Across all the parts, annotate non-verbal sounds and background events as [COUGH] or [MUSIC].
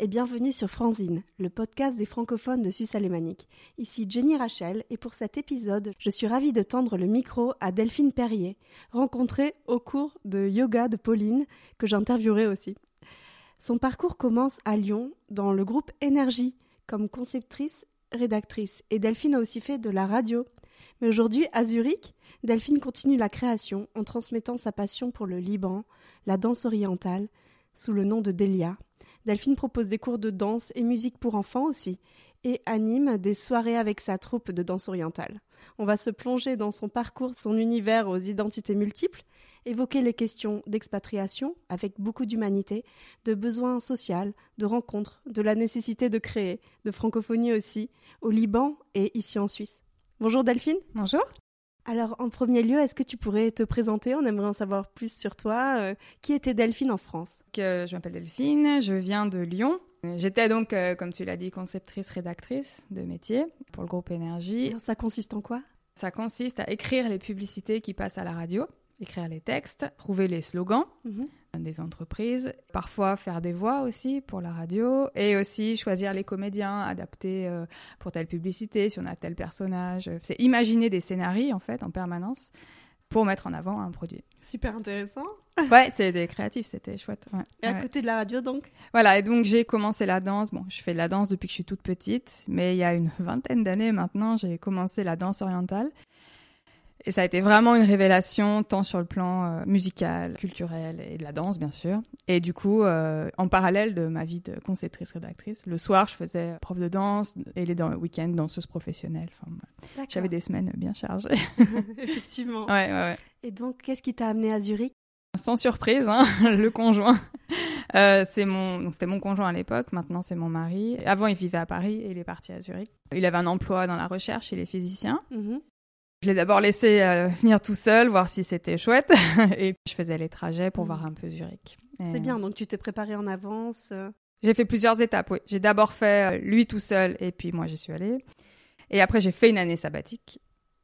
et bienvenue sur Franzine, le podcast des francophones de Suisse alémanique. Ici Jenny Rachel et pour cet épisode, je suis ravie de tendre le micro à Delphine Perrier, rencontrée au cours de yoga de Pauline, que j'interviewerai aussi. Son parcours commence à Lyon, dans le groupe Énergie, comme conceptrice, rédactrice, et Delphine a aussi fait de la radio. Mais aujourd'hui, à Zurich, Delphine continue la création en transmettant sa passion pour le Liban, la danse orientale, sous le nom de Delia. Delphine propose des cours de danse et musique pour enfants aussi, et anime des soirées avec sa troupe de danse orientale. On va se plonger dans son parcours, son univers aux identités multiples, évoquer les questions d'expatriation avec beaucoup d'humanité, de besoins sociaux, de rencontres, de la nécessité de créer, de francophonie aussi, au Liban et ici en Suisse. Bonjour Delphine. Bonjour. Alors, en premier lieu, est-ce que tu pourrais te présenter On aimerait en savoir plus sur toi. Euh, qui était Delphine en France? Je m'appelle Delphine, je viens de Lyon. J'étais donc, euh, comme tu l'as dit, conceptrice, rédactrice de métier pour le groupe Énergie. ça consiste en quoi? Ça consiste à écrire les publicités qui passent à la radio, écrire les textes, trouver les slogans, mhm des entreprises, parfois faire des voix aussi pour la radio, et aussi choisir les comédiens, adapter euh, pour telle publicité, si on a tel personnage. C'est imaginer des scénarios en fait en permanence pour mettre en avant un produit. Super intéressant. Ouais, c'est des créatifs, c'était chouette. Et à côté de la radio donc? Voilà, et donc j'ai commencé la danse. Bon, je fais de la danse depuis que je suis toute petite, mais il y a une vingtaine d'années maintenant, j'ai commencé la danse orientale. Et ça a été vraiment une révélation, tant sur le plan euh, musical, culturel et de la danse, bien sûr. Et du coup, euh, en parallèle de ma vie de conceptrice-rédactrice, le soir, je faisais prof de danse et les dans le week-end, danseuse professionnelle. Enfin, J'avais des semaines bien chargées. [LAUGHS] Effectivement. Ouais, ouais, ouais. Et donc, qu'est-ce qui t'a amené à Zurich? Sans surprise, hein, [LAUGHS] le conjoint. Euh, c'est mon, c'était mon conjoint à l'époque. Maintenant, c'est mon mari. Avant, il vivait à Paris et il est parti à Zurich. Il avait un emploi dans la recherche. Il est physicien. Mm je l'ai d'abord laissé euh, venir tout seul, voir si c'était chouette. [LAUGHS] et je faisais les trajets pour mm. voir un peu Zurich. C'est bien, donc tu t'es préparé en avance euh. J'ai fait plusieurs étapes, oui. J'ai d'abord fait euh, lui tout seul, et puis moi, j'y suis allée. Et après, j'ai fait une année sabbatique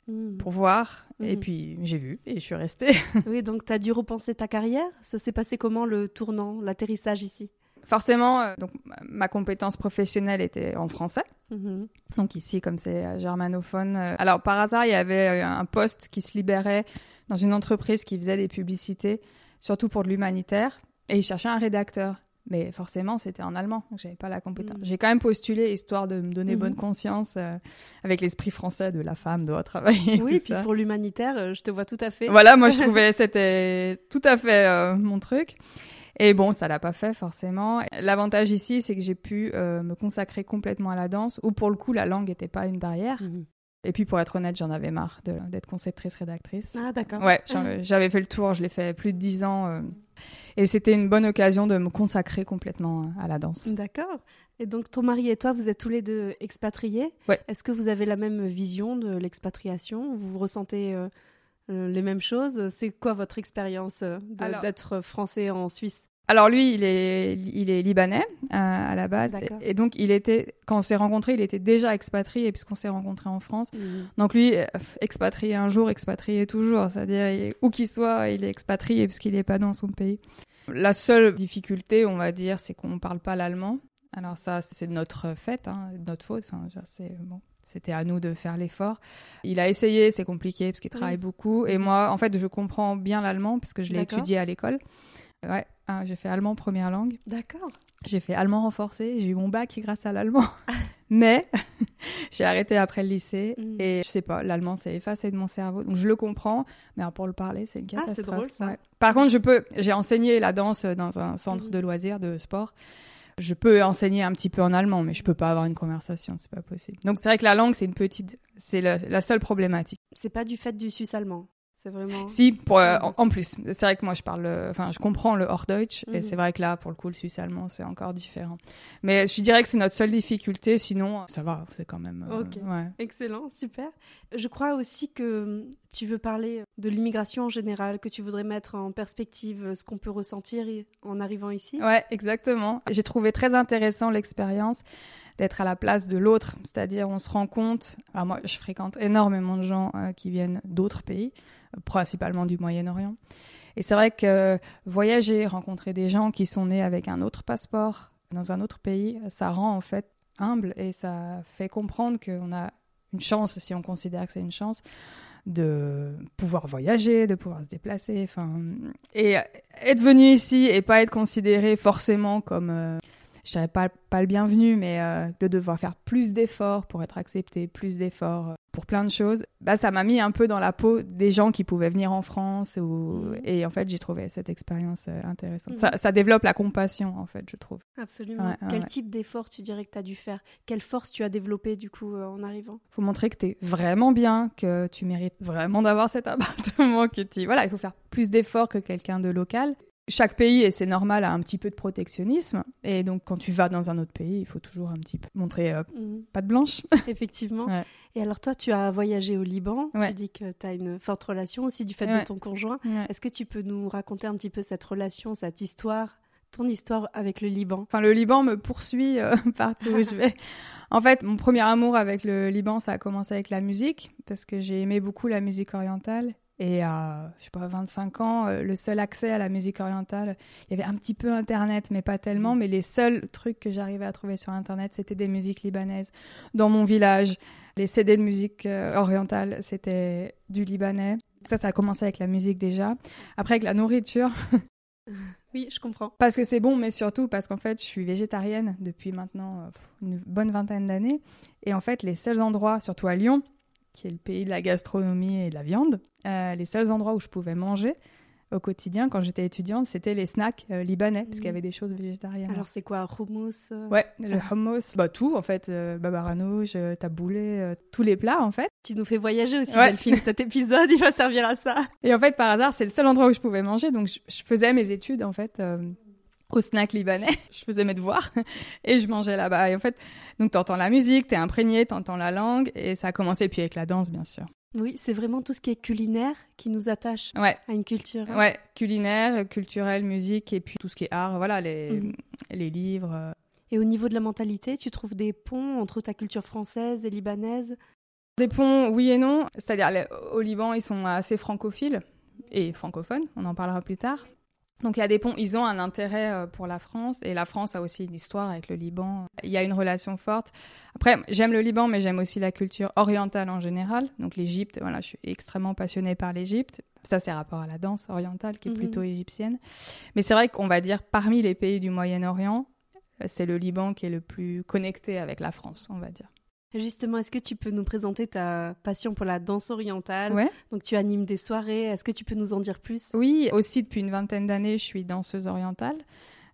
mm. pour voir. Et mm. puis, j'ai vu, et je suis restée. oui, donc tu as dû repenser ta carrière. Ça s'est passé comment, le tournant, l'atterrissage ici? Forcément, euh, donc ma compétence professionnelle était en français. Mhm. Donc ici, comme c'est euh, germanophone. Euh, alors par hasard, il y avait un poste qui se libérait dans une entreprise qui faisait des publicités, surtout pour de l'humanitaire, et il cherchait un rédacteur. Mais forcément, c'était en allemand, donc j'avais pas la compétence. Mhm. J'ai quand même postulé histoire de me donner mhm. bonne conscience avec l'esprit français de la femme doit travailler. Oui, puis pour l'humanitaire, je te vois tout à fait. Voilà, moi je [LAUGHS] trouvais c'était tout à fait mon truc. Et bon, ça l'a pas fait forcément. L'avantage ici, c'est que j'ai pu euh, me consacrer complètement à la danse, où pour le coup, la langue n'était pas une barrière. Mhm. Et puis pour être honnête, j'en avais marre d'être conceptrice rédactrice. Ah d'accord. Ouais, j'avais fait le tour, je l'ai fait plus de dix ans, euh, et c'était une bonne occasion de me consacrer complètement euh, à la danse. D'accord. Et donc ton mari et toi, vous êtes tous les deux expatriés. Ouais. Est-ce que vous avez la même vision de l'expatriation? Vous ressentez euh, les mêmes choses. C'est quoi votre expérience euh, d'être français en Suisse? Alors lui, il est, il est libanais euh, à la base, et, donc il était, quand on s'est rencontrés, il était déjà expatrié puisqu'on s'est rencontrés en France. Mhm. Donc lui, expatrié un jour, expatrié toujours, c'est-à-dire où qu'il soit, il est expatrié puisqu'il n'est pas dans son pays. La seule difficulté, on va dire, c'est qu'on ne parle pas l'allemand. Alors ça, c'est notre fait, hein, notre faute. Enfin, c'est bon, c'était à nous de faire l'effort. Il a essayé, c'est compliqué parce qu'il travaille beaucoup. Et moi, en fait, je comprends bien l'allemand puisque je l'ai étudié à l'école. Ouais, hein, j'ai fait allemand première langue. D'accord. J'ai fait allemand renforcé. J'ai eu mon bac grâce à l'allemand. [LAUGHS] Mais [LAUGHS] j'ai arrêté après le lycée mm. et je sais pas, l'allemand s'est effacé de mon cerveau. Donc je le comprends, mais pour le parler, c'est une catastrophe. Ah, c'est drôle ça. Par contre, je peux. J'ai enseigné la danse dans un centre mm. de loisirs de sport. Je peux enseigner un petit peu en allemand, mais je peux pas avoir une conversation, c'est pas possible. Donc c'est vrai que la langue, c'est une petite, c'est la, seule problématique. C'est pas du fait du suisse allemand. C'est vraiment. Si, pour, euh, en, plus, c'est vrai que moi je parle, enfin je comprends le Hochdeutsch et mhm. c'est vrai que là, pour le coup, le suisse allemand c'est encore différent. Mais je dirais que c'est notre seule difficulté, sinon ça va, c'est quand même. Euh, ok. Excellent, super. Je crois aussi que tu veux parler de l'immigration en général, que tu voudrais mettre en perspective ce qu'on peut ressentir en arrivant ici. Ouais, exactement. J'ai trouvé très intéressant l'expérience d'être à la place de l'autre, c'est-à-dire on se rend compte. Alors moi, je fréquente énormément de gens euh, qui viennent d'autres pays principalement du Moyen-Orient. Et c'est vrai que voyager, rencontrer des gens qui sont nés avec un autre passeport, dans un autre pays, ça rend en fait humble et ça fait comprendre qu'on a une chance, si on considère que c'est une chance, de pouvoir voyager, de pouvoir se déplacer, enfin, et être venu ici et pas être considéré forcément comme euh, je dirais pas, pas le bienvenu, mais euh, de devoir faire plus d'efforts pour être accepté, plus d'efforts euh, pour plein de choses, bah, ça m'a mis un peu dans la peau des gens qui pouvaient venir en France. Ou... Mhm. Et en fait, j'ai trouvé cette expérience euh, intéressante. Ça, mhm. ça, développe la compassion, en fait, je trouve. Absolument. Quel type d'effort tu dirais que tu as dû faire? Quelle force tu as développée, du coup, en arrivant? Il faut montrer que tu es vraiment bien, que tu mérites vraiment d'avoir cet [LAUGHS] appartement. Que tu... Voilà, il faut faire plus d'efforts que quelqu'un de local chaque pays, et c'est normal, a un petit peu de protectionnisme. Et donc, quand tu vas dans un autre pays, il faut toujours un petit peu montrer euh, mhm. pas de blanche. [LAUGHS] Effectivement. Et alors, toi, tu as voyagé au Liban. Tu dis que tu as une forte relation aussi du fait de ton conjoint. Est-ce que tu peux nous raconter un petit peu cette relation, cette histoire ton histoire avec le Liban? Enfin, le Liban me poursuit euh, [LAUGHS] partout où je vais. En fait, mon premier amour avec le Liban, ça a commencé avec la musique, parce que j'ai aimé beaucoup la musique orientale. Et à, je sais pas, 25 ans, euh, le seul accès à la musique orientale, il y avait un petit peu Internet, mais pas tellement. Mm. Mais les seuls trucs que j'arrivais à trouver sur Internet, c'était des musiques libanaises. Dans mon village, les CD de musique euh, orientale, c'était du libanais. Ça, ça a commencé avec la musique déjà. Après, avec la nourriture. [LAUGHS] oui, je comprends. Parce que c'est bon, mais surtout parce qu'en fait, je suis végétarienne depuis maintenant euh, une bonne vingtaine d'années. Et en fait, les seuls endroits, surtout à Lyon, qui est le pays de la gastronomie et de la viande, euh, les seuls endroits où je pouvais manger au quotidien quand j'étais étudiante, c'était les snacks euh, libanais, parce qu'il y avait des choses végétariennes. Alors c'est quoi, hummus euh Ouais, le hummus, bah tout en fait, babaranouche, taboulé, tous les plats en fait. Tu nous fais voyager aussi, Delphine, cet épisode, il va servir à ça. Et en fait, par hasard, c'est le seul endroit où je pouvais manger, donc je, faisais mes études en fait au snack libanais. [LAUGHS] je faisais mes devoirs [LAUGHS] et je mangeais là-bas. Et en fait, donc t'entends la musique, t'es imprégné, t'entends la langue et ça a commencé puis avec la danse, bien sûr. Oui, c'est vraiment tout ce qui est culinaire qui nous attache à une culture. Hein. Ouais, culinaire, culturel, musique et puis tout ce qui est art, voilà, les, mhm. les livres. Et au niveau de la mentalité, tu trouves des ponts entre ta culture française et libanaise? Des ponts, oui et non. C'est-à-dire, au Liban, ils sont assez francophiles et francophones, on en parlera plus tard. Donc il y a des ponts, ils ont un intérêt euh, pour la France et la France a aussi une histoire avec le Liban. Il y a une relation forte. Après, j'aime le Liban, mais j'aime aussi la culture orientale en général. Donc l'Égypte, voilà, je suis extrêmement passionnée par l'Égypte. Ça, c'est rapport à la danse orientale qui est mhm. plutôt égyptienne. Mais c'est vrai qu'on va dire parmi les pays du Moyen-Orient, euh, c'est le Liban qui est le plus connecté avec la France, on va dire. Justement, est-ce que tu peux nous présenter ta passion pour la danse orientale? Donc tu animes des soirées, est-ce que tu peux nous en dire plus? Oui, aussi depuis une vingtaine d'années, je suis danseuse orientale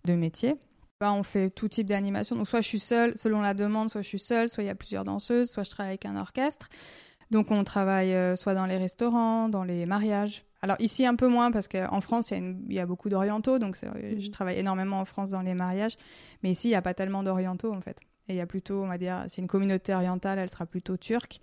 de métier. Bah, on fait tout type d'animation. Donc soit je suis seule, selon la demande, soit je suis seule, soit il y a plusieurs danseuses, soit je travaille avec un orchestre. Donc on travaille euh, soit dans les restaurants, dans les mariages. Alors ici un peu moins parce qu'en France il y, a beaucoup d'orientaux, donc je mhm. travaille énormément en France dans les mariages, mais ici il n'y a pas tellement d'orientaux en fait. Et il y a plutôt, on va dire, c'est une communauté orientale, elle sera plutôt turque.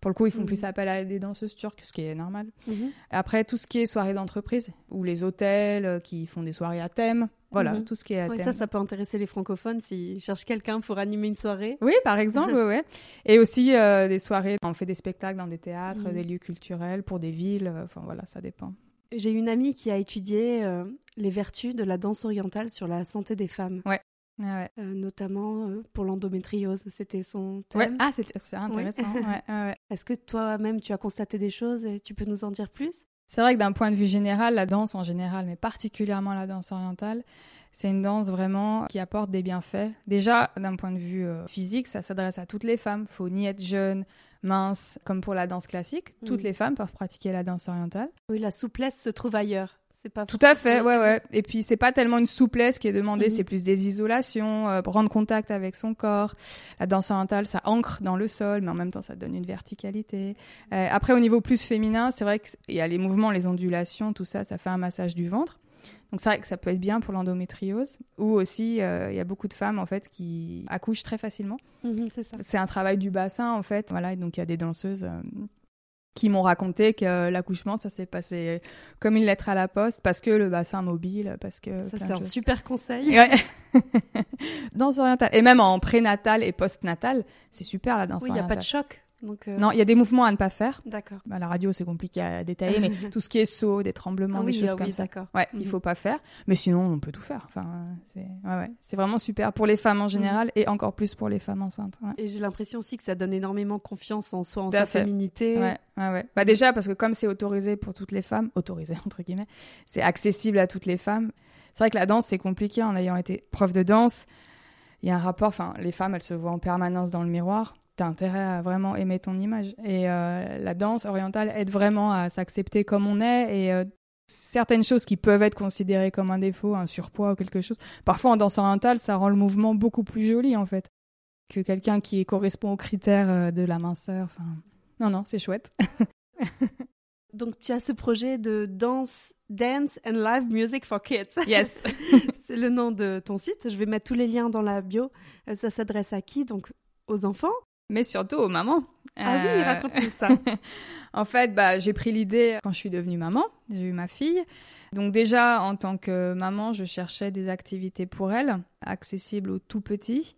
Pour le coup, ils font plus mhm. appel à des danseuses turques, ce qui est normal. Mhm. Après, tout ce qui est soirée d'entreprise, ou les hôtels euh, qui font des soirées à thème, voilà, mhm. tout ce qui est à thème. Ça, ça peut intéresser les francophones s'ils cherchent quelqu'un pour animer une soirée. Oui, par exemple, [LAUGHS] ouais. Et aussi euh, des soirées, on fait des spectacles dans des théâtres, des lieux culturels, pour des villes, euh, enfin voilà, ça dépend. J'ai une amie qui a étudié les vertus de la danse orientale sur la santé des femmes. Ouais. Ah euh, notamment euh, pour l'endométriose. C'était son thème. Ah, c'est intéressant. [LAUGHS] Est-ce que toi-même, tu as constaté des choses et tu peux nous en dire plus? C'est vrai que d'un point de vue général, la danse en général, mais particulièrement la danse orientale, c'est une danse vraiment qui apporte des bienfaits. Déjà, d'un point de vue euh, physique, ça s'adresse à toutes les femmes. Il faut ni être jeune, mince, comme pour la danse classique. Toutes les femmes peuvent pratiquer la danse orientale. Oui, la souplesse se trouve ailleurs. Pas Tout à fait, ouais, ouais. Et puis c'est pas tellement une souplesse qui est demandée, mhm. c'est plus des isolations, euh, prendre contact avec son corps. La danse orientale, ça ancre dans le sol, mais en même temps, ça donne une verticalité. Euh, après, au niveau plus féminin, c'est vrai qu'il y a les mouvements, les ondulations, tout ça, ça fait un massage du ventre. Donc c'est vrai que ça peut être bien pour l'endométriose. Ou aussi, euh, il y a beaucoup de femmes en fait qui accouchent très facilement. Mhm, c'est un travail du bassin en fait. Voilà, et donc il y a des danseuses qui m'ont raconté que l'accouchement ça s'est passé comme une lettre à la poste parce que le bassin mobile parce que ça c'est un super conseil. Ouais. [LAUGHS] danse orientale et même en prénatal et postnatal c'est super la danse oui il n'y a pas de choc Donc, euh, Non, il y a des mouvements à ne pas faire. D'accord. Bah, la radio, c'est compliqué à détailler, mais [LAUGHS] tout ce qui est saut, des tremblements, ah des choses ah comme ça. Ouais, il mhm. faut pas faire. Mais sinon, on peut tout faire. Enfin, c'est ouais, ouais. vraiment super pour les femmes en général mhm. et encore plus pour les femmes enceintes. Et j'ai l'impression aussi que ça donne énormément confiance en soi, en sa féminité. Ouais, ouais, Bah, déjà, parce que comme c'est autorisé pour toutes les femmes, autorisé [LAUGHS] entre guillemets, c'est accessible à toutes les femmes. C'est vrai que la danse, c'est compliqué en ayant été prof de danse. Il y a un rapport, enfin, les femmes, elles se voient en permanence dans le miroir t'as intérêt à vraiment aimer ton image. Et euh, la danse orientale aide vraiment à s'accepter comme on est et euh, certaines choses qui peuvent être considérées comme un défaut, un surpoids ou quelque chose. Parfois en danse orientale, ça rend le mouvement beaucoup plus joli en fait que quelqu'un qui correspond aux critères euh, de la minceur. Enfin, non, non, c'est chouette. [LAUGHS] Donc tu as ce projet de danse, dance and live music for kids. Yes. [LAUGHS] c'est le nom de ton site. Je vais mettre tous les liens dans la bio. Ça s'adresse à qui Donc aux enfants mais surtout aux mamans. Ah oui, euh, raconte-nous ça. [LAUGHS] en fait, bah, j'ai pris l'idée quand je suis devenue maman. J'ai eu ma fille. Donc déjà, en tant que maman, je cherchais des activités pour elle, accessibles aux tout petits,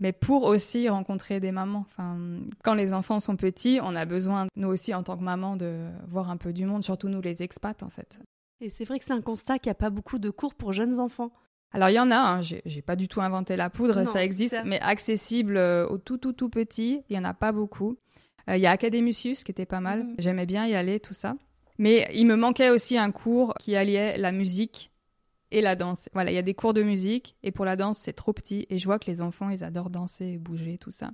mais pour aussi rencontrer des mamans. Enfin, quand les enfants sont petits, on a besoin, nous aussi, en tant que maman, de voir un peu du monde, surtout nous les expats, en fait. Et c'est vrai que c'est un constat qu'il n'y a pas beaucoup de cours pour jeunes enfants. Alors il y en a, hein, j'ai pas du tout inventé la poudre, ça existe, mais accessible euh, aux tout tout tout petits, il y en a pas beaucoup. Euh, il y a Académusius qui était pas mal, mm. j'aimais bien y aller, tout ça. Mais il me manquait aussi un cours qui alliait la musique et la danse. Voilà, il y a des cours de musique et pour la danse c'est trop petit et je vois que les enfants ils adorent danser, bouger, tout ça.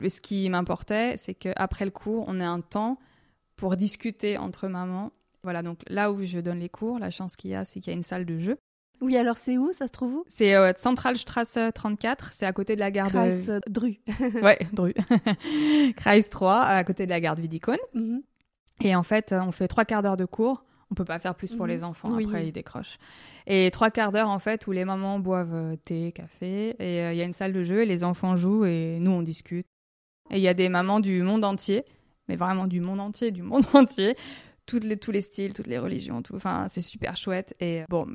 Mais ce qui m'importait, c'est qu'après le cours, on ait un temps pour discuter entre mamans. Voilà, donc là où je donne les cours, la chance qu'il y a, c'est qu'il y a une salle de jeu. Oui, alors c'est où Ça se trouve où? C'est euh, Zentralstrasse 34, c'est à côté de la gare Kreis de... Dru. [LAUGHS] ouais, Dru. [LAUGHS] Kreis 3, à côté de la gare de Vidicone. Mhm. Et en fait, on fait trois quarts d'heure de cours. On peut pas faire plus pour mhm. les enfants, après ils décrochent. Et trois quarts d'heure en fait où les mamans boivent euh, thé, café, et euh, il y a une salle de jeu et les enfants jouent et nous on discute. Et il y a des mamans du monde entier, mais vraiment du monde entier, du monde [LAUGHS] entier, toutes les, tous les styles, toutes les religions, tout. Enfin, c'est super chouette. Et bon,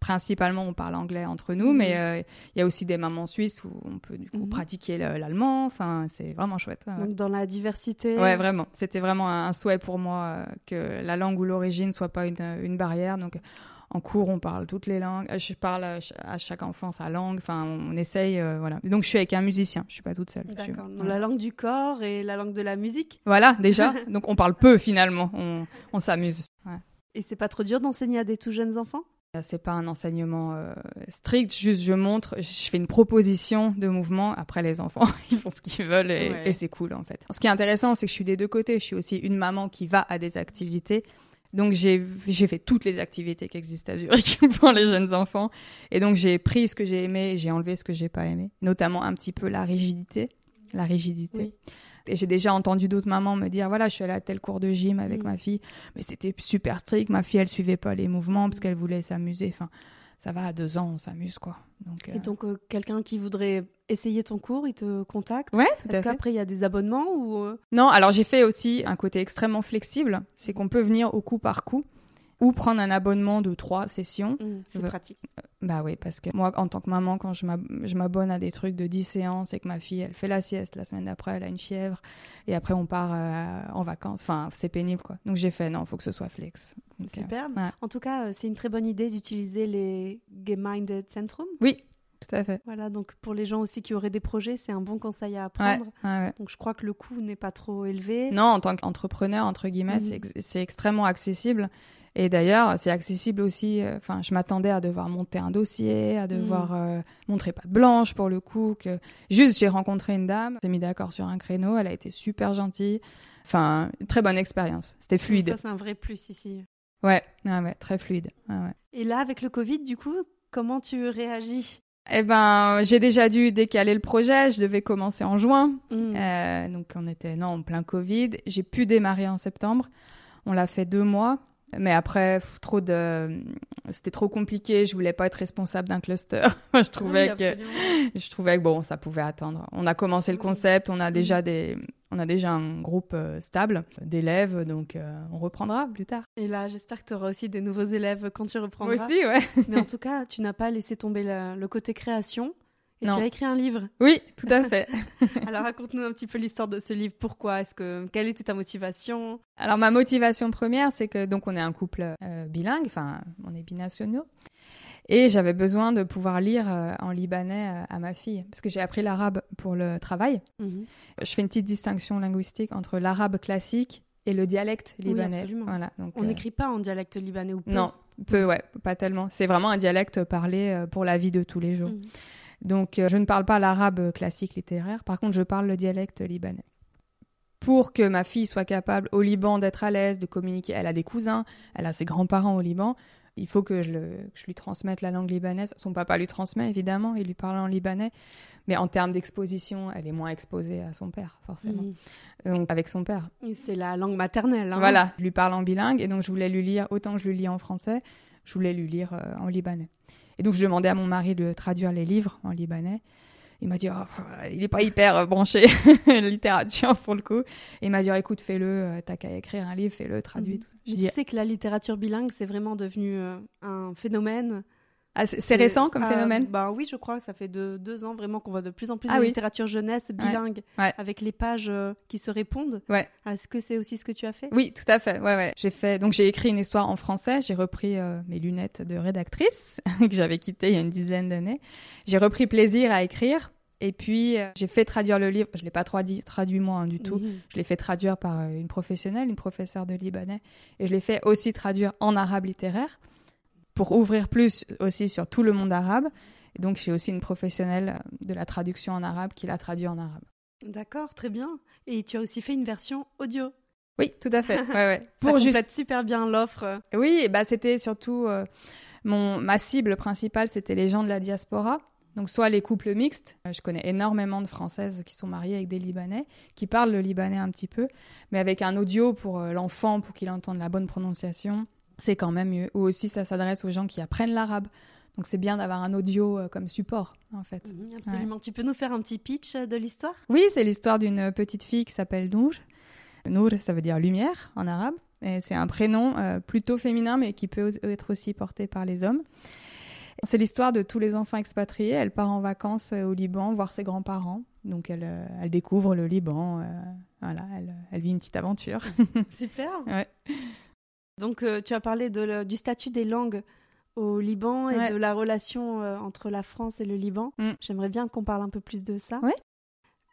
principalement on parle anglais entre nous, mais mhm. euh, il y a aussi des mamans suisses où on peut du coup mhm. pratiquer l'allemand. Enfin, c'est vraiment chouette. Donc dans la diversité. Ouais, vraiment. C'était vraiment un, souhait pour moi euh, que la langue ou l'origine soit pas une, une, barrière. Donc en cours, on parle toutes les langues. Je parle à chaque enfant sa langue. Enfin, on essaye, euh, voilà. donc je suis avec un musicien. Je suis pas toute seule. D'accord. La langue du corps et la langue de la musique. Voilà, déjà. [LAUGHS] donc on parle peu finalement. On, on s'amuse. Et c'est pas trop dur d'enseigner à des tout jeunes enfants? C'est pas un enseignement euh, strict, juste je montre, je fais une proposition de mouvement. Après, les enfants, [LAUGHS] ils font ce qu'ils veulent et, c'est cool en fait. Ce qui est intéressant, c'est que je suis des deux côtés. Je suis aussi une maman qui va à des activités. Donc j'ai fait toutes les activités qui existent à Zurich [LAUGHS] pour les jeunes enfants. Et donc j'ai pris ce que j'ai aimé et j'ai enlevé ce que j'ai pas aimé. Notamment un petit peu la rigidité. La rigidité. Et j'ai déjà entendu d'autres mamans me dire voilà, je suis allée à tel cours de gym avec ma fille, mais c'était super strict. Ma fille, elle suivait pas les mouvements parce qu'elle voulait s'amuser. Enfin, ça va à deux ans, on s'amuse quoi. Donc, Et donc, euh, quelqu'un qui voudrait essayer ton cours, il te contacte Ouais, tout Est-ce qu'après, il y a des abonnements ou euh? Non, alors j'ai fait aussi un côté extrêmement flexible. C'est qu'on peut venir au coup par coup ou prendre un abonnement de trois sessions. Mmh, c'est pratique. Euh, bah oui, parce que moi, en tant que maman, quand je m'abonne à des trucs de 10 séances et que ma fille, elle fait la sieste, la semaine d'après, elle a une fièvre, et après, on part euh, en vacances. Enfin, c'est pénible, quoi. Donc, j'ai fait, non, il faut que ce soit flex. Super. En tout cas, euh, c'est une très bonne idée d'utiliser les Geminded Centrum. Oui, tout à fait. Voilà, donc pour les gens aussi qui auraient des projets, c'est un bon conseil à apprendre. donc je crois que le coût n'est pas trop élevé. Non, en tant qu'entrepreneur, entre guillemets, mmh. c'est extrêmement accessible. Et d'ailleurs, c'est accessible aussi. Euh, enfin, je m'attendais à devoir monter un dossier, à devoir mm. euh, montrer pas de blanche pour le coup. Que juste, j'ai rencontré une dame, s'est mis d'accord sur un créneau, elle a été super gentille. Enfin, très bonne expérience. C'était fluide. Ça, c'est un vrai plus ici. Ouais, ouais, très fluide. Et là, avec le Covid, du coup, comment tu réagis? Eh ben, j'ai déjà dû décaler le projet. Je devais commencer en juin. Mm. Euh, donc, on était non en plein Covid. J'ai pu démarrer en septembre. On l'a fait deux mois. Mais après, trop de, c'était trop compliqué. Je voulais pas être responsable d'un cluster. [LAUGHS] je trouvais que, je trouvais que bon, ça pouvait attendre. On a commencé le concept, on a déjà des, on a déjà un groupe euh, stable d'élèves, donc euh, on reprendra plus tard. Et là, j'espère que tu auras aussi des nouveaux élèves quand tu reprendras. Aussi, ouais. Mais en tout cas, tu n'as pas laissé tomber le côté création Et tu as écrit un livre Oui, tout à fait. [LAUGHS] Alors raconte-nous un petit peu l'histoire de ce livre. Pourquoi Est-ce que quelle était ta motivation? Alors ma motivation première, c'est que donc on est un couple euh, bilingue, enfin on est binationaux, et j'avais besoin de pouvoir lire euh, en libanais euh, à ma fille parce que j'ai appris l'arabe pour le travail. Mhm. Je fais une petite distinction linguistique entre l'arabe classique et le dialecte libanais. Oui, voilà. Donc, on n'écrit pas en dialecte libanais ou peu? Non, peu, ouais, pas tellement. C'est vraiment un dialecte parlé pour la vie de tous les jours. Mhm. Donc, euh, je ne parle pas l'arabe classique littéraire. Par contre, je parle le dialecte libanais. Pour que ma fille soit capable au Liban d'être à l'aise, de communiquer, elle a des cousins, elle a ses grands-parents au Liban, il faut que je, lui transmette la langue libanaise. Son papa lui transmet, évidemment, il lui parle en libanais. Mais en termes d'exposition, elle est moins exposée à son père, forcément. Donc, avec son père. C'est la langue maternelle. Hein. Voilà, je lui parle en bilingue, et donc je voulais lui lire, autant que je lui lis en français, je voulais lui lire euh, en libanais. Et donc, je demandais à mon mari de traduire les livres en libanais. Il m'a dit, oh, il n'est pas hyper euh, branché [LAUGHS] littérature pour le coup. Et il m'a dit, oh, écoute, fais-le, euh, t'as qu'à écrire un livre, fais-le, traduis. Mhm. Tout. Je tu sais que la littérature bilingue, c'est vraiment devenu euh, un phénomène ah, c'est récent comme ah, phénomène? bah Oui, je crois que ça fait deux ans vraiment qu'on voit de plus en plus ah de littérature jeunesse bilingue avec les pages euh, qui se répondent. Ouais. Est-ce que c'est aussi ce que tu as fait? Oui, tout à fait. Ouais, ouais. J'ai fait donc j'ai écrit une histoire en français. J'ai repris euh, mes lunettes de rédactrice [LAUGHS] que j'avais quittées il y a une dizaine d'années. J'ai repris plaisir à écrire. Et puis, euh, j'ai fait traduire le livre. Je ne l'ai pas traduit, traduit moi hein, du tout. Je l'ai fait traduire par une professionnelle, une professeure de libanais. Et je l'ai fait aussi traduire en arabe littéraire pour ouvrir plus aussi sur tout le monde arabe. Et donc, j'ai aussi une professionnelle de la traduction en arabe qui l'a traduit en arabe. D'accord, très bien. Et tu as aussi fait une version audio. Oui, tout à fait. Ouais, ouais. [LAUGHS] Pour Ça complète super bien l'offre. Oui, bah c'était surtout euh, mon ma cible principale, c'était les gens de la diaspora. Donc soit les couples mixtes, euh, je connais énormément de Françaises qui sont mariées avec des Libanais, qui parlent le libanais un petit peu, mais avec un audio pour euh, l'enfant, pour qu'il entende la bonne prononciation, c'est quand même mieux. Ou aussi, ça s'adresse aux gens qui apprennent l'arabe. Donc c'est bien d'avoir un audio euh, comme support, en fait. Mhm, absolument. Tu peux nous faire un petit pitch euh, de l'histoire? Oui, c'est l'histoire d'une petite fille qui s'appelle Nour. Nour, ça veut dire lumière en arabe. Et c'est un prénom euh, plutôt féminin, mais qui peut être aussi porté par les hommes. C'est l'histoire de tous les enfants expatriés. Elle part en vacances au Liban voir ses grands-parents. Donc elle, elle découvre le Liban. voilà, elle, elle, vit une petite aventure. [LAUGHS] Super. ouais. Donc, euh, tu as parlé du statut des langues au Liban et de la relation euh, entre la France et le Liban. Mm. J'aimerais bien qu'on parle un peu plus de ça.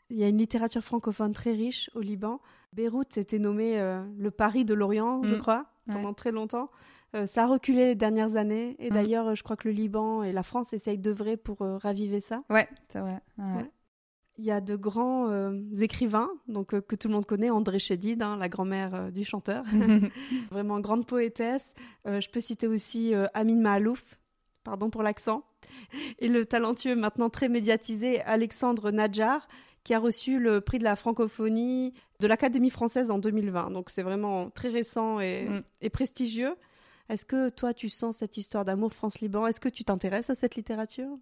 Il y a une littérature francophone très riche au Liban. Beyrouth s'était nommé euh, le Paris de l'Orient, je mm. crois, pendant très longtemps. ça a reculé les dernières années. Et mm. d'ailleurs, je crois que le Liban et la France essayent d'œuvrer pour raviver ça. Ouais, c'est vrai. Il y a de grands euh, écrivains, donc euh, que tout le monde connaît, André Chédid, hein, la grand-mère euh, du chanteur, [LAUGHS] [LAUGHS] vraiment grande poétesse. je peux citer aussi Amin Mahalouf, pardon pour l'accent, et le talentueux, maintenant très médiatisé, Alexandre Nadjar, qui a reçu le prix de la francophonie de l'Académie française en 2020. Donc c'est vraiment très récent et, mm. et prestigieux. Est-ce que toi, tu sens cette histoire d'amour France-Liban? Est-ce que tu t'intéresses à cette littérature?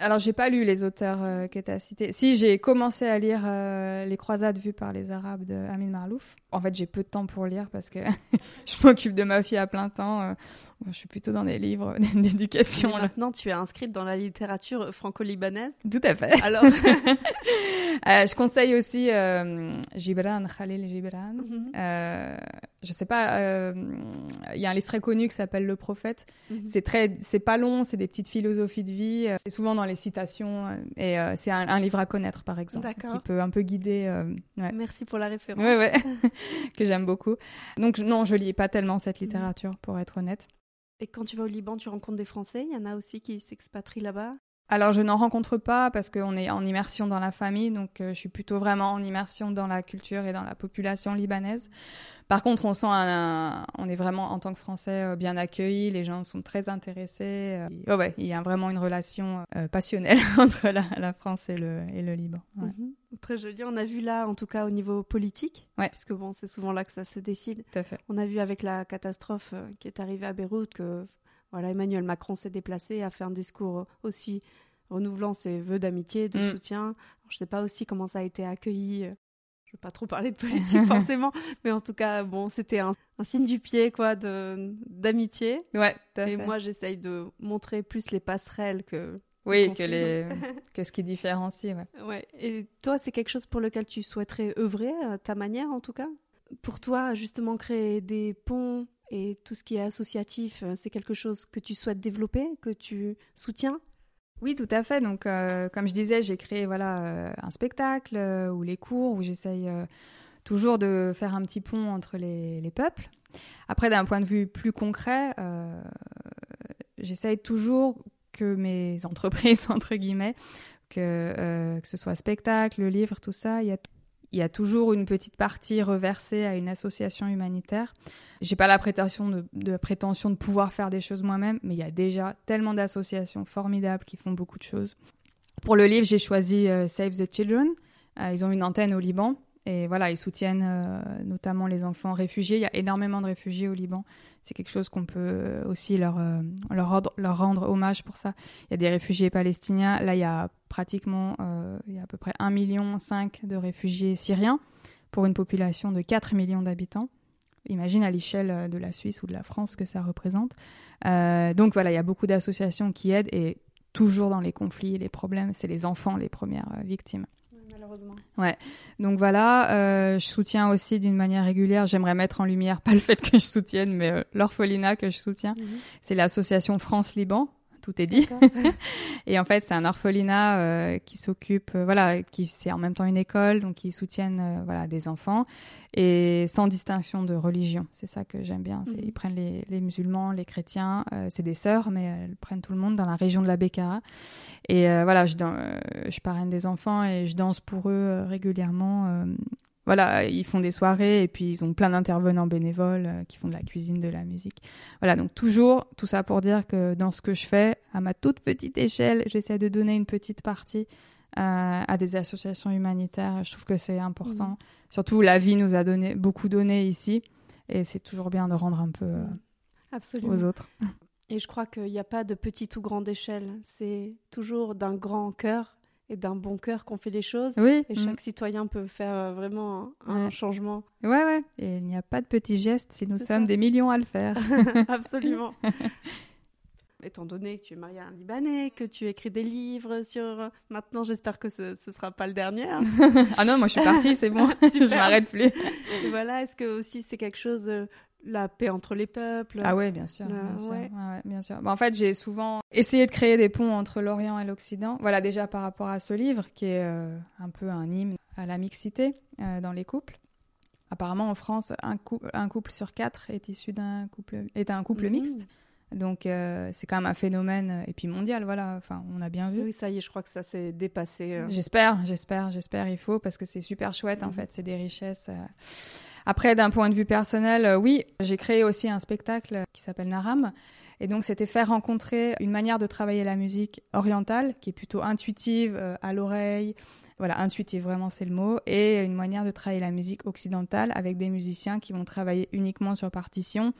Alors, j'ai pas lu les auteurs euh, que tu as cités. Si, j'ai commencé à lire euh, Les croisades vues par les Arabes de Amin Marlouf. En fait, j'ai peu de temps pour lire parce que [LAUGHS] je m'occupe de ma fille à plein temps. Euh, je suis plutôt dans des livres [LAUGHS] d'éducation. Maintenant, tu es inscrite dans la littérature franco-libanaise. Tout à fait. Alors, [LAUGHS] je conseille aussi Gibran, Khalil Gibran. Mhm. Je sais pas, il y a un livre très connu qui s'appelle Le Prophète. Mhm. C'est très, c'est pas long, c'est des petites philosophies de vie. C'est souvent dans les citations. Euh, et euh, c'est un, livre à connaître, par exemple, qui peut un peu guider. Euh, Merci pour la référence. Ouais, ouais, [LAUGHS] [LAUGHS] que j'aime beaucoup. Donc non, je lis pas tellement cette mm. littérature, pour être honnête. Et quand tu vas au Liban, tu rencontres des Français? Il y en a aussi qui s'expatrient là-bas? Alors, je n'en rencontre pas parce qu'on est en immersion dans la famille, donc je suis plutôt vraiment en immersion dans la culture et dans la population libanaise. Par contre, on sent un, on est vraiment en tant que Français euh, bien accueillis, les gens sont très intéressés. Euh, oh ouais, il y a vraiment une relation euh, passionnelle [LAUGHS] entre la, France et le, et le Liban. Mhm. Très joli. On a vu là, en tout cas au niveau politique, ouais. puisque bon, c'est souvent là que ça se décide. Tout à fait. On a vu avec la catastrophe qui est arrivée à Beyrouth que voilà, Emmanuel Macron s'est déplacé, a fait un discours aussi renouvelant ses vœux d'amitié, de mm. soutien. je ne sais pas aussi comment ça a été accueilli je veux pas trop parler de [LAUGHS] politique forcément, mais en tout cas, bon, c'était un, signe du pied, quoi, d'amitié. Ouais. Et moi, j'essaye de montrer plus les passerelles que Oui, que, les... que ce qui différencie. Ouais. [LAUGHS] ouais. Et toi, c'est quelque chose pour lequel tu souhaiterais œuvrer, à ta manière en tout cas? Pour toi, justement, créer des ponts et tout ce qui est associatif, c'est quelque chose que tu souhaites développer, que tu soutiens? Oui, tout à fait. Donc, euh, comme je disais, j'ai créé voilà euh, un spectacle euh, ou les cours où j'essaye toujours de faire un petit pont entre les, les peuples. Après, d'un point de vue plus concret, j'essaye toujours que mes [LAUGHS] entreprises, entre guillemets, que, que ce soit spectacle, livre, tout ça, il y a il y a toujours une petite partie reversée à une association humanitaire. J'ai pas la prétention de, prétention de pouvoir faire des choses moi-même, mais il y a déjà tellement d'associations formidables qui font beaucoup de choses. Pour le livre, j'ai choisi euh, Save the Children. Euh, ils ont une antenne au Liban et voilà, ils soutiennent euh, notamment les enfants réfugiés. Il y a énormément de réfugiés au Liban. C'est quelque chose qu'on peut aussi leur, euh, leur, rendre, hommage pour ça. Il y a des réfugiés palestiniens. Là, il y a pratiquement, euh, il y a à peu près 1,5 million de réfugiés syriens pour une population de 4 millions d'habitants. Imagine à l'échelle de la Suisse ou de la France que ça représente. donc voilà, il y a beaucoup d'associations qui aident et toujours dans les conflits et les problèmes, c'est les enfants les premières victimes. Ouais. Donc voilà, euh, je soutiens aussi d'une manière régulière. J'aimerais mettre en lumière [LAUGHS] pas le fait que je soutienne, mais euh, l'orphelinat que je soutiens. Mhm. C'est l'association France Liban tout est dit. [LAUGHS] et en fait, c'est un orphelinat euh, qui s'occupe, euh, voilà, qui c'est en même temps une école, donc ils soutiennent euh, voilà des enfants et sans distinction de religion. C'est ça que j'aime bien. Mhm. Ils prennent les, les, musulmans, les chrétiens, c'est des sœurs, mais elles prennent tout le monde dans la région de la Bécara. Et voilà, je, je parraine des enfants et je danse pour eux régulièrement voilà, ils font des soirées et puis ils ont plein d'intervenants bénévoles euh, qui font de la cuisine, de la musique. Voilà, donc toujours tout ça pour dire que dans ce que je fais, à ma toute petite échelle, j'essaie de donner une petite partie euh, à des associations humanitaires. Je trouve que c'est important. Mmh. Surtout, la vie nous a donné beaucoup donné ici et c'est toujours bien de rendre un peu euh, Absolument. aux autres. Et je crois qu'il n'y a pas de petite ou grande échelle. C'est toujours d'un grand cœur et d'un bon cœur qu'on fait les choses. Oui. Et chaque mm. citoyen peut faire euh, vraiment un, changement. Ouais, ouais. Et il n'y a pas de petits gestes si nous sommes des millions à le faire. [LAUGHS] [LAUGHS] Absolument. [LAUGHS] Étant donné que tu es marié à un Libanais, que tu écris des livres sur... Maintenant, j'espère que ce ne sera pas le dernier. Ah non, moi je suis partie, c'est bon. je m'arrête plus. Et voilà, est-ce que aussi c'est quelque chose euh, la paix entre les peuples. Ah ouais, bien sûr, bien sûr. Ouais. bien sûr. Bah, en fait, j'ai souvent essayé de créer des ponts entre l'Orient et l'Occident. Voilà, déjà par rapport à ce livre, qui est euh, un peu un hymne à la mixité euh, dans les couples. Apparemment, en France, un, un couple sur quatre est issu d'un couple, est un couple mhm. mixte. Donc euh, c'est quand même un phénomène et puis mondial, voilà. Enfin, on a bien vu. Oui, ça y est, je crois que ça s'est dépassé. J'espère, j'espère, j'espère. Il faut parce que c'est super chouette en mhm. fait. C'est des richesses. Après, d'un point de vue personnel, euh, oui, j'ai créé aussi un spectacle qui s'appelle Naram. Et donc, c'était faire rencontrer une manière de travailler la musique orientale, qui est plutôt intuitive, euh, à l'oreille. Voilà, intuitive, vraiment, c'est le mot. Et une manière de travailler la musique occidentale avec des musiciens qui vont travailler uniquement sur partition.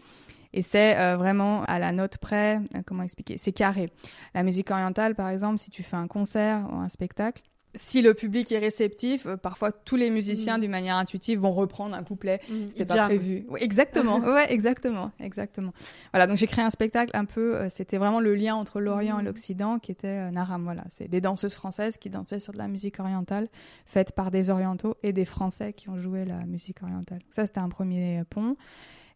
Et c'est euh, vraiment à la note près, comment expliquer C'est carré. La musique orientale, par exemple, si tu fais un concert ou un spectacle, si le public est réceptif, euh, parfois tous les musiciens, mm. d'une manière intuitive, vont reprendre un couplet. Mm. C'était pas prévu. exactement. [LAUGHS] ouais, exactement, exactement. Voilà, donc j'ai créé un spectacle un peu. Euh, c'était vraiment le lien entre l'Orient et mm. l'Occident, qui était euh, Naram. Voilà, c'est des danseuses françaises qui dansaient sur de la musique orientale, faite par des Orientaux et des Français qui ont joué la musique orientale. Ça, c'était un premier pont.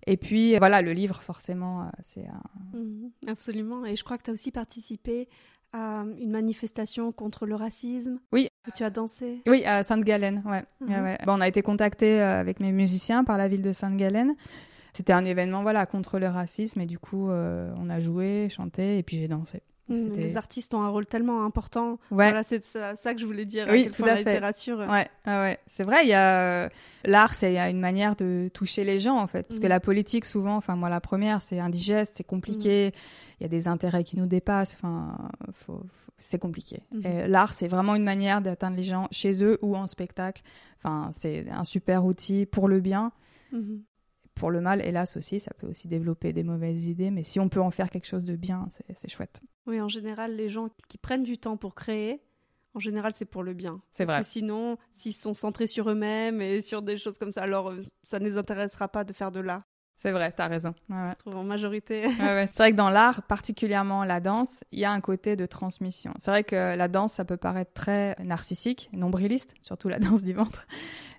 Et puis, voilà, le livre, forcément, c'est un... absolument. Et je crois que tu as aussi participé à une manifestation contre le racisme. Oui. Où tu as dansé. Oui, à Sainte-Galène, ouais. Mhm. Bon, on a été contacté euh, avec mes musiciens par la ville de Sainte-Galène. C'était un événement voilà contre le racisme et du coup euh, on a joué, chanté et puis j'ai dansé. Mhm, les artistes ont un rôle tellement important. Ouais. Voilà, c'est ça, que je voulais dire. Oui, tout à la littérature. Ouais, ouais, c'est vrai. Il y a l'art, c'est une manière de toucher les gens en fait, parce que mhm. la politique souvent, enfin moi la première, c'est indigeste, c'est compliqué il y a des intérêts qui nous dépassent. Enfin, c'est compliqué. Mhm. L'art, c'est vraiment une manière d'atteindre les gens chez eux ou en spectacle. Enfin, c'est un super outil pour le bien. Mhm. Pour le mal, hélas aussi, ça peut aussi développer des mauvaises idées, mais si on peut en faire quelque chose de bien, c'est chouette. Oui, en général, les gens qui prennent du temps pour créer, en général, c'est pour le bien. C'est vrai. Que sinon, s'ils sont centrés sur eux-mêmes et sur des choses comme ça, alors euh, ça ne les intéressera pas de faire de l'art. C'est vrai, t'as raison. Ouais, Je trouve en majorité. [LAUGHS] C'est vrai que dans l'art, particulièrement la danse, il y a un côté de transmission. C'est vrai que la danse, ça peut paraître très narcissique, nombriliste, surtout la danse du ventre.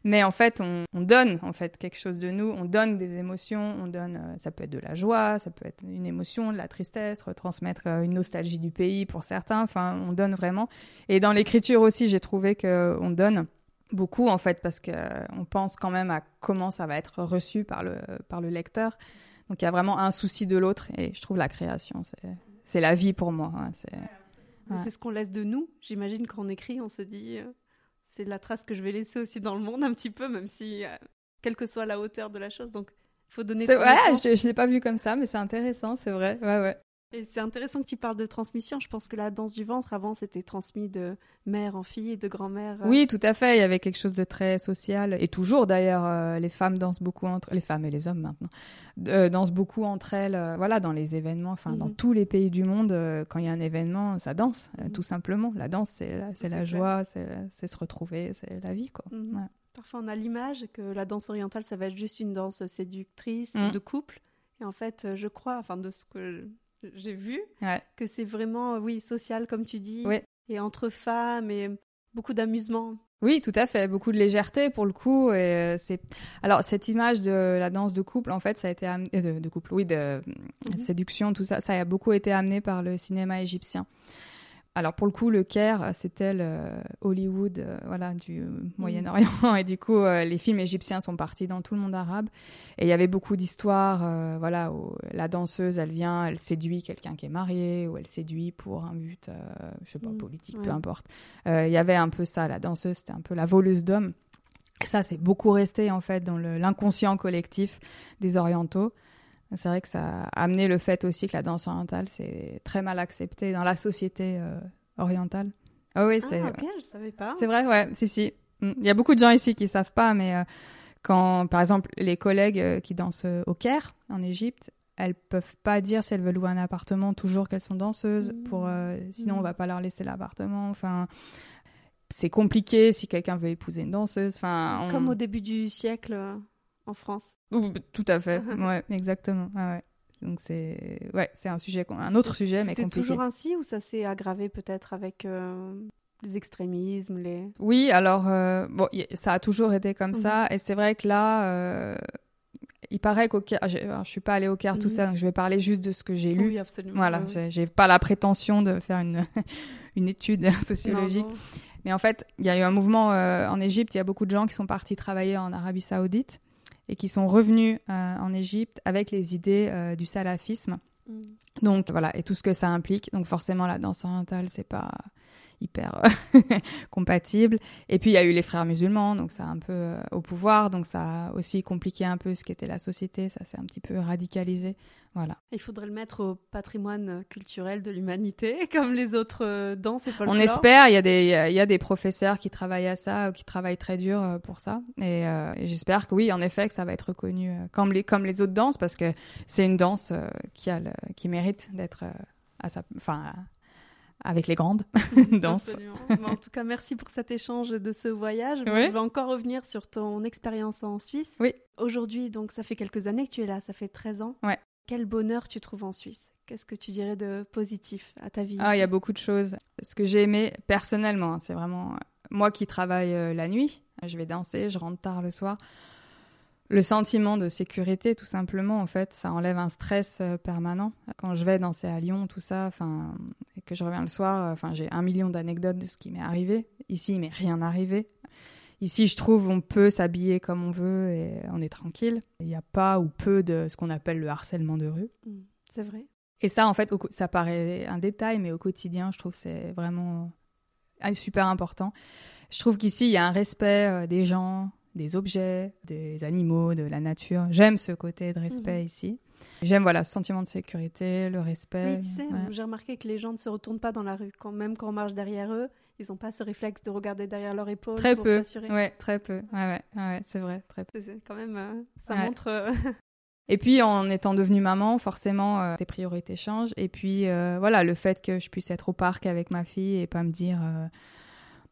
Mais en fait, on, donne en fait quelque chose de nous, on donne des émotions, on donne, euh, ça peut être de la joie, ça peut être une émotion, de la tristesse, retransmettre euh, une nostalgie du pays pour certains. Enfin, on donne vraiment. Et dans l'écriture aussi, j'ai trouvé que on donne beaucoup en fait parce que on pense quand même à comment ça va être reçu par le par le lecteur. Donc il y a vraiment un souci de l'autre et je trouve la création c'est c'est la vie pour moi. Hein, c'est ce qu'on laisse de nous. J'imagine quand on écrit, on se dit euh, c'est la trace que je vais laisser aussi dans le monde un petit peu, même si euh, quelle que soit la hauteur de la chose. Donc il faut donner. Ouais, je, je l'ai pas vu comme ça, mais c'est intéressant, c'est vrai. Ouais ouais. Et c'est intéressant que tu parles de transmission. Je pense que la danse du ventre, avant, c'était transmis de mère en fille, de grand-mère. Euh. Oui, tout à fait. Il y avait quelque chose de très social. Et toujours, d'ailleurs, euh, les femmes dansent beaucoup entre... Les femmes et les hommes, maintenant, euh, dansent beaucoup entre elles. voilà, dans les événements, enfin, dans mhm. tous les pays du monde, quand il y a un événement, ça danse, mhm. tout simplement. La danse, c'est la, la joie, c'est se retrouver, c'est la vie, quoi. Mhm. Parfois, on a l'image que la danse orientale, ça va être juste une danse séductrice, de couple. Et en fait, je crois, enfin, de ce que j'ai vu que c'est vraiment, oui, social, comme tu dis, et entre femmes, et beaucoup d'amusement. Oui, tout à fait, beaucoup de légèreté pour le coup. Et euh, c'est alors cette image de la danse de couple, en fait, ça a été amené euh, de, couple, oui, de mhm. séduction, tout ça, ça a beaucoup été amené par le cinéma égyptien. Alors pour le coup, le Caire, c'était le Hollywood, euh, voilà, du Moyen-Orient, et du coup, euh, les films égyptiens sont partis dans tout le monde arabe. Et il y avait beaucoup d'histoires, euh, voilà, où la danseuse, elle vient, elle séduit quelqu'un qui est marié, ou elle séduit pour un but, je sais pas, mm. politique, peu importe. Il y avait un peu ça, la danseuse, c'était un peu la voleuse d'hommes. Et ça, c'est beaucoup resté en fait dans l'inconscient collectif des Orientaux. C'est vrai que ça a amené le fait aussi que la danse orientale, c'est très mal accepté dans la société euh, orientale. Oh oui, c'est. Ah, ok, je savais pas. C'est vrai, ouais, si, si. Mm. Il y a beaucoup de gens ici qui savent pas, mais euh, quand, par exemple, les collègues euh, qui dansent au Caire, en Égypte, elles peuvent pas dire si elles veulent louer un appartement toujours qu'elles sont danseuses, pour, sinon on mm. va pas leur laisser l'appartement. Enfin, c'est compliqué si quelqu'un veut épouser une danseuse. Enfin, Comme au début du siècle en France. Tout à fait, [LAUGHS] ouais, exactement. ouais. Donc c'est ouais, c'est un sujet, un autre sujet, mais compliqué. C'est toujours ainsi ou ça s'est aggravé peut-être avec euh, les extrémismes, les. Oui, alors euh, bon, ça a toujours été comme ça, mhm. et c'est vrai que là. Euh, il paraît qu'au Caire, je, je suis pas allée au Caire, tout mhm. ça, donc je vais parler juste de ce que j'ai lu. Oui, absolument. Voilà, j'ai pas la prétention de faire une, [LAUGHS] une étude [LAUGHS] sociologique. Mais en fait, il y a eu un mouvement en Égypte, il y a beaucoup de gens qui sont partis travailler en Arabie Saoudite et qui sont revenus euh, en Égypte avec les idées euh, du salafisme. Mm. Donc voilà, et tout ce que ça implique. Donc forcément, la danse orientale, c'est pas hyper euh, [LAUGHS] compatible. Et puis il y a eu les frères musulmans, donc ça a un peu au pouvoir, donc ça a aussi compliqué un peu ce qu'était la société, ça s'est un petit peu radicalisé. Voilà. Il faudrait le mettre au patrimoine culturel de l'humanité, [LAUGHS] comme les autres euh, danses et folklore. On espère, il y, a des, il y a des professeurs qui travaillent à ça, qui travaillent très dur euh, pour ça. Euh, et, j'espère que oui, en effet, que ça va être reconnu comme les, comme les autres danses, parce que c'est une danse qui, a qui mérite d'être à sa, enfin, avec les grandes [LAUGHS] [LAUGHS] danses. en tout cas, merci pour cet échange de ce voyage. Je vais encore revenir sur ton expérience en Suisse. Oui. Aujourd'hui, donc ça fait quelques années que tu es là, ça fait 13 ans. Ouais. Quel bonheur tu trouves en Suisse? Qu'est-ce que tu dirais de positif à ta vie? Ah, il y a beaucoup de choses. Ce que j'ai aimé personnellement, hein, c'est vraiment euh, moi qui travaille euh, la nuit. Je vais danser, je rentre tard le soir. Le sentiment de sécurité, tout simplement, en fait, ça enlève un stress euh, permanent. Quand je vais danser à Lyon, tout ça, enfin, et que je reviens le soir, enfin, j'ai un million d'anecdotes de ce qui m'est arrivé. Ici, il m'est rien arrivé. Ici, je trouve, on peut s'habiller comme on veut et on est tranquille. Il n'y a pas ou peu de ce qu'on appelle le harcèlement de rue. Mm, c'est vrai. Et ça, en fait, ça paraît un détail, mais au quotidien, je trouve que c'est vraiment super important. Je trouve qu'ici, il y a un respect euh, des gens, des objets, des animaux, de la nature. J'aime ce côté de respect mhm. ici. J'aime voilà ce sentiment de sécurité, le respect. Oui, tu sais, j'ai remarqué que les gens ne se retournent pas dans la rue, quand même quand on marche derrière eux, ils n'ont pas ce réflexe de regarder derrière leur épaule très pour peu. s'assurer. Ouais, très peu. Ouais, ouais, ouais c'est vrai, très peu. quand même, euh, ça montre. Euh, [LAUGHS] et puis en étant devenue maman, forcément, euh, tes priorités changent. Et puis voilà, le fait que je puisse être au parc avec ma fille et pas me dire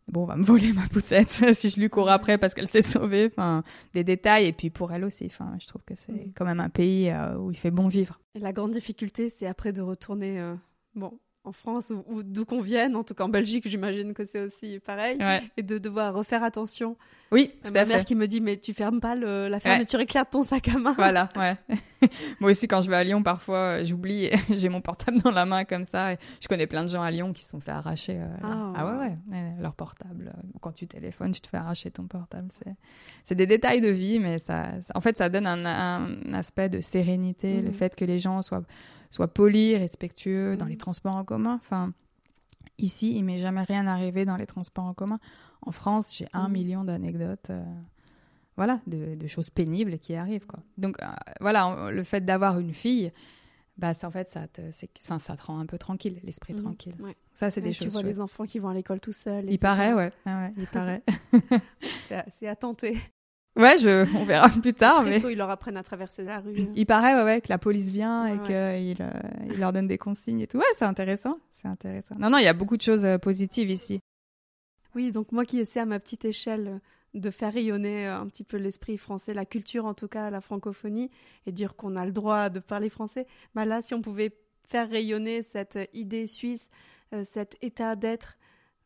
bon, on va me voler ma poussette [LAUGHS] si je lui cours après parce qu'elle s'est sauvée. Enfin, des détails. Et puis pour elle aussi. Enfin, je trouve que c'est mm. quand même un pays euh, où il fait bon vivre. Et la grande difficulté, c'est après de retourner, euh, bon, en France ou, d'où qu'on vienne, en tout cas en Belgique, j'imagine que c'est aussi pareil, et de devoir refaire attention. Oui, tout ma mère qui me dit mais tu fermes pas le, la fermeture ouais. éclair de ton sac à main. Voilà, [LAUGHS] ouais. [LAUGHS] Moi aussi quand je vais à Lyon, parfois euh, j'oublie, [LAUGHS] j'ai mon portable dans la main comme ça. Et je connais plein de gens à Lyon qui se sont fait arracher. Euh, ah, ah, ouais, ouais, leur portable. Quand tu téléphones, tu te fais arracher ton portable. C'est des détails de vie, mais ça, en fait, ça donne un, un aspect de sérénité, le mhm. fait que les gens soient soit poli, respectueux dans les mm. transports en commun. Enfin, ici, il m'est jamais rien arrivé dans les transports en commun. En France, j'ai un mm. million d'anecdotes. Euh, voilà, de, choses pénibles qui arrivent. Quoi. Donc, euh, voilà, le fait d'avoir une fille, bah, en fait, ça te, enfin, ça te rend un peu tranquille, l'esprit mm. tranquille. Ça, c'est des choses. Tu vois les enfants qui vont à l'école tout seuls. Il paraît, ouais. Ah ouais. Il [LAUGHS] paraît. c'est à tenter. Ouais, je, on verra plus tard. Très mais... tôt, ils leur apprennent à traverser la rue. Il paraît, ouais, ouais que la police vient et qu'il euh, il leur donne des consignes et tout. Ouais, c'est intéressant. C'est intéressant. Non, non, il y a beaucoup de choses euh, positives ici. Oui, donc moi qui essaie à ma petite échelle de faire rayonner euh, un petit peu l'esprit français, la culture en tout cas, la francophonie, et dire qu'on a le droit de parler français, bah là, si on pouvait faire rayonner cette idée suisse, cet état d'être,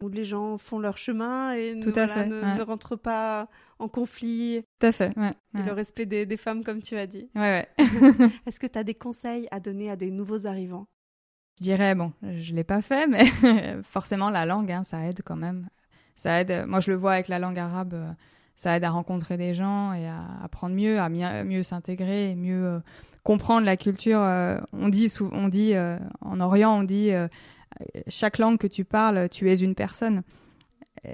où les gens font leur chemin et ne, ne, rentrent pas en conflit. Tout à fait, ouais. Et le respect des, femmes, comme tu as dit. Ouais, ouais. [LAUGHS] [LAUGHS] Est-ce que tu as des conseils à donner à des nouveaux arrivants? Je dirais, bon, je ne l'ai pas fait, mais [LAUGHS] forcément, la langue, hein, ça aide quand même. Ça aide. Moi, je le vois avec la langue arabe, euh, ça aide à rencontrer des gens et à apprendre mieux, à mieux, s'intégrer mieux euh, comprendre la culture. Euh, on dit, on dit en Orient, on dit chaque langue que tu parles, tu es une personne.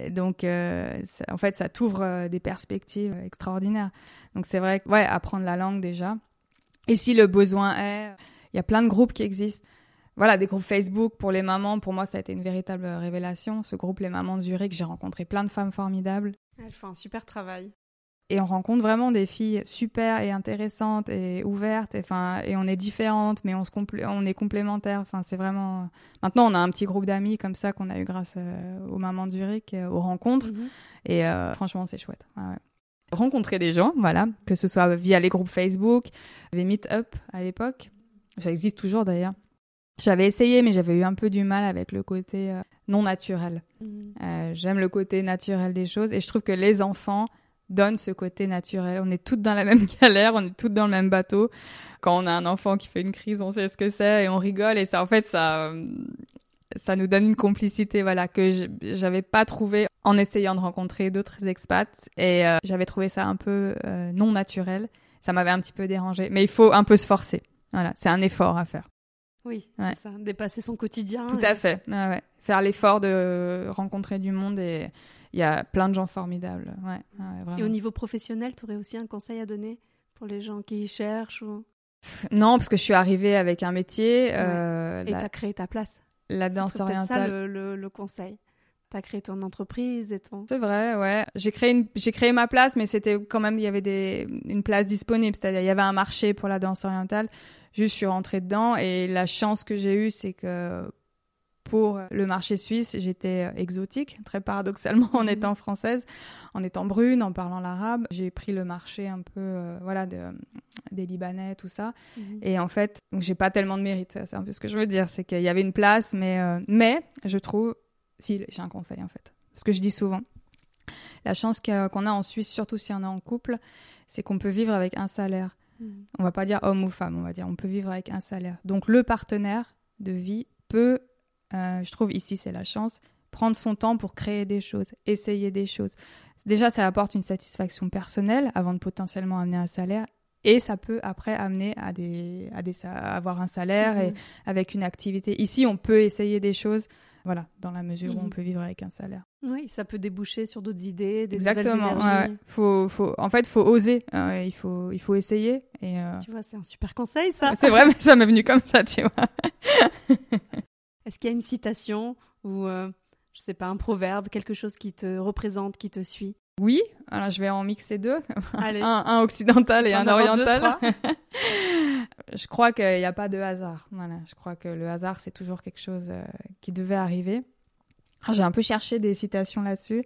donc, euh, en fait, ça t'ouvre euh, des perspectives extraordinaires. Donc, c'est vrai ouais, apprendre la langue déjà. Et si le besoin est, il y a plein de groupes qui existent. Voilà, des groupes Facebook pour les mamans. Pour moi, ça a été une véritable révélation. Ce groupe, les mamans de Zurich, j'ai rencontré plein de femmes formidables. Elles font un super travail et on rencontre vraiment des filles super et intéressantes et ouvertes et enfin et on est différentes mais on se on est complémentaires enfin c'est vraiment maintenant on a un petit groupe d'amis comme ça qu'on a eu grâce euh, aux mamans de Zurich euh, aux rencontres mhm. et euh, franchement c'est chouette rencontrer des gens voilà que ce soit via les groupes Facebook les Meet Up à l'époque ça existe toujours d'ailleurs j'avais essayé, mais j'avais eu un peu du mal avec le côté non naturel. Mhm. J'aime le côté naturel des choses et je trouve que les enfants donne ce côté naturel. On est toutes dans la même [LAUGHS] galère, on est toutes dans le même bateau. Quand on a un enfant qui fait une crise, on sait ce que c'est et on rigole et ça, en fait, ça, ça nous donne une complicité, voilà, que j'avais pas trouvé en essayant de rencontrer d'autres expats et euh, j'avais trouvé ça un peu euh, non naturel. Ça m'avait un petit peu dérangé, mais il faut un peu se forcer. Voilà, c'est un effort à faire. Oui, ça, dépasser son quotidien. Tout à fait. ouais. Faire l'effort de rencontrer du monde et il y a plein de gens formidables. Ouais, Et au niveau professionnel, tu aurais aussi un conseil à donner pour les gens qui cherchent ou... Non, parce que je suis arrivée avec un métier. Euh, et tu as créé ta place. La danse orientale. ça le, le, conseil. Tu as créé ton entreprise et ton. C'est vrai, ouais. J'ai créé, une... j'ai créé ma place, mais c'était quand même, il y avait des... une place disponible. C'est-à-dire, il y avait un marché pour la danse orientale. Juste, je suis rentrée dedans et la chance que j'ai eue, c'est que pour le marché suisse, j'étais exotique, très paradoxalement en mhm. étant française, en étant brune, en parlant l'arabe. J'ai pris le marché un peu, euh, voilà, de, des Libanais, tout ça. Mhm. Et en fait, j'ai pas tellement de mérite. C'est un peu ce que je veux dire, c'est qu'il y avait une place, mais, euh, mais je trouve, si j'ai un conseil en fait, ce que je dis souvent. La chance qu'on a en Suisse, surtout si on est en couple, c'est qu'on peut vivre avec un salaire. Mhm. On va pas dire homme ou femme, on va dire on peut vivre avec un salaire. Donc le partenaire de vie peut euh, je trouve ici c'est la chance, prendre son temps pour créer des choses, essayer des choses. Déjà, ça apporte une satisfaction personnelle avant de potentiellement amener un salaire. Et ça peut après amener à, des, à, des, avoir un salaire et mhm. avec une activité. Ici, on peut essayer des choses, voilà, dans la mesure où on mhm. peut vivre avec un salaire. Oui, ça peut déboucher sur d'autres idées, des Exactement. Faut, faut, en fait, faut oser. Hein, il faut, il faut essayer. Et euh, Tu vois, c'est un super conseil, ça. C'est vrai, mais ça m'est venu comme ça, tu vois. [LAUGHS] Est-ce qu'il y a une citation ou, euh, je sais pas, un proverbe, quelque chose qui te représente, qui te suit? Oui, alors je vais en mixer deux, [LAUGHS] un, occidental et un oriental. [LAUGHS] je crois qu'il n'y a pas de hasard. Voilà, je crois que le hasard, c'est toujours quelque chose euh, qui devait arriver. J'ai un peu cherché des citations là-dessus.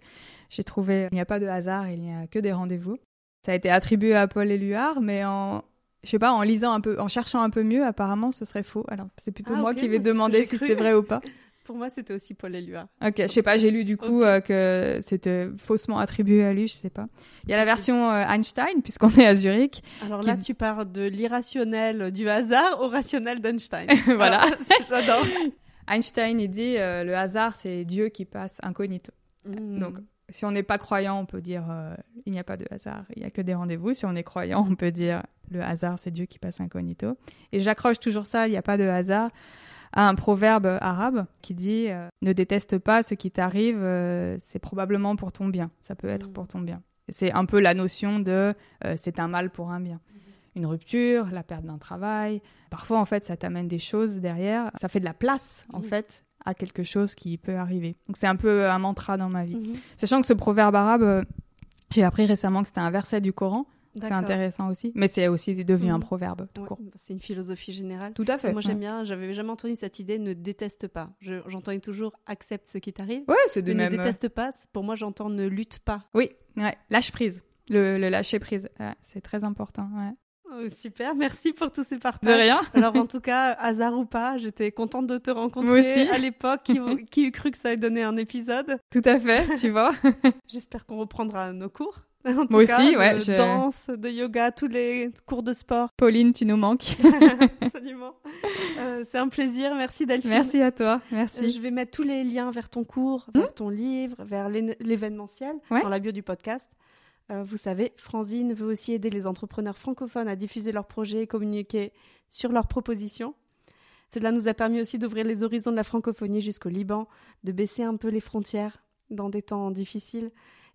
J'ai trouvé il n'y a pas de hasard, il n'y a que des rendez-vous. Ça a été attribué à Paul Éluard, mais en je sais pas, en lisant un peu, en cherchant un peu mieux, apparemment ce serait faux. Alors c'est plutôt ah, moi qui vais demander si c'est vrai ou pas. [LAUGHS] Pour moi, c'était aussi Paul Éluard. Ok, je sais pas, j'ai lu du coup euh, que c'était faussement attribué à lui, je sais pas. Il y a la version euh, Einstein, puisqu'on est à Zurich. Alors là, tu pars de l'irrationnel du hasard au rationnel d'Einstein. [LAUGHS] voilà. Ah, j'adore. [LAUGHS] Einstein, il dit euh, le hasard, c'est Dieu qui passe incognito. Hmm. Donc, si on n'est pas croyant, on peut dire il n'y a pas de hasard, il n'y a que des rendez-vous. Si on est croyant, on peut dire le hasard, c'est Dieu qui passe incognito. Et j'accroche toujours ça, il n'y a pas de hasard, à un proverbe arabe qui dit euh, Ne déteste pas ce qui t'arrive, euh, c'est probablement pour ton bien. Ça peut être mm. pour ton bien. C'est un peu la notion de euh, c'est un mal pour un bien. Mm-hmm. Une rupture, la perte d'un travail. Parfois, en fait, ça t'amène des choses derrière. Ça fait de la place, en fait, à quelque chose qui peut arriver. Donc, c'est un peu un mantra dans ma vie. Mm-hmm. Sachant que ce proverbe arabe, j'ai appris récemment que c'était un verset du Coran. C'est intéressant aussi. Mais c'est aussi devenu un mhm. proverbe, tout court. C'est une philosophie générale. Tout à fait. Moi, j'aime bien, j'avais jamais entendu cette idée ne déteste pas. J'entendais toujours accepte ce qui t'arrive. Ouais, c'est de même. Ne déteste pas, pour moi, j'entends ne lutte pas. Oui, ouais. lâche prise. Le, lâcher prise. c'est très important. Ouais. Oh, super, merci pour tous ces partages. De rien. [LAUGHS] Alors en tout cas, hasard ou pas, j'étais contente de te rencontrer à l'époque. Qui, qui eût cru que ça allait donner un épisode? Tout à fait, tu vois. [LAUGHS] J'espère qu'on reprendra nos cours. [LAUGHS] Moi aussi, ouais. De danse, de yoga, tous les cours de sport. [LAUGHS] Pauline, tu nous manques. [LAUGHS] Absolument. Euh, c'est un plaisir. Merci Delphine. Merci à toi. Merci. Euh, je vais mettre tous les liens vers ton cours, vers hmm ton livre, vers l'événementiel dans la bio du podcast. Euh, vous savez, Franzine veut aussi aider les entrepreneurs francophones à diffuser leurs projets et communiquer sur leurs propositions. Cela nous a permis aussi d'ouvrir les horizons de la francophonie jusqu'au Liban, de baisser un peu les frontières dans des temps difficiles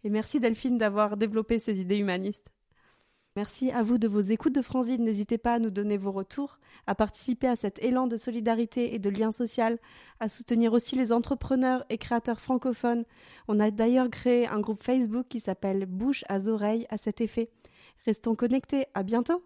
et merci Delphine d'avoir développé ces idées humanistes. Merci à vous de vos écoutes de Franzine. N'hésitez pas à nous donner vos retours, à participer à cet élan de solidarité et de lien social, à soutenir aussi les entrepreneurs et créateurs francophones. On a d'ailleurs créé un groupe Facebook qui s'appelle Bouche à oreilles à cet effet. Restons connectés. À bientôt!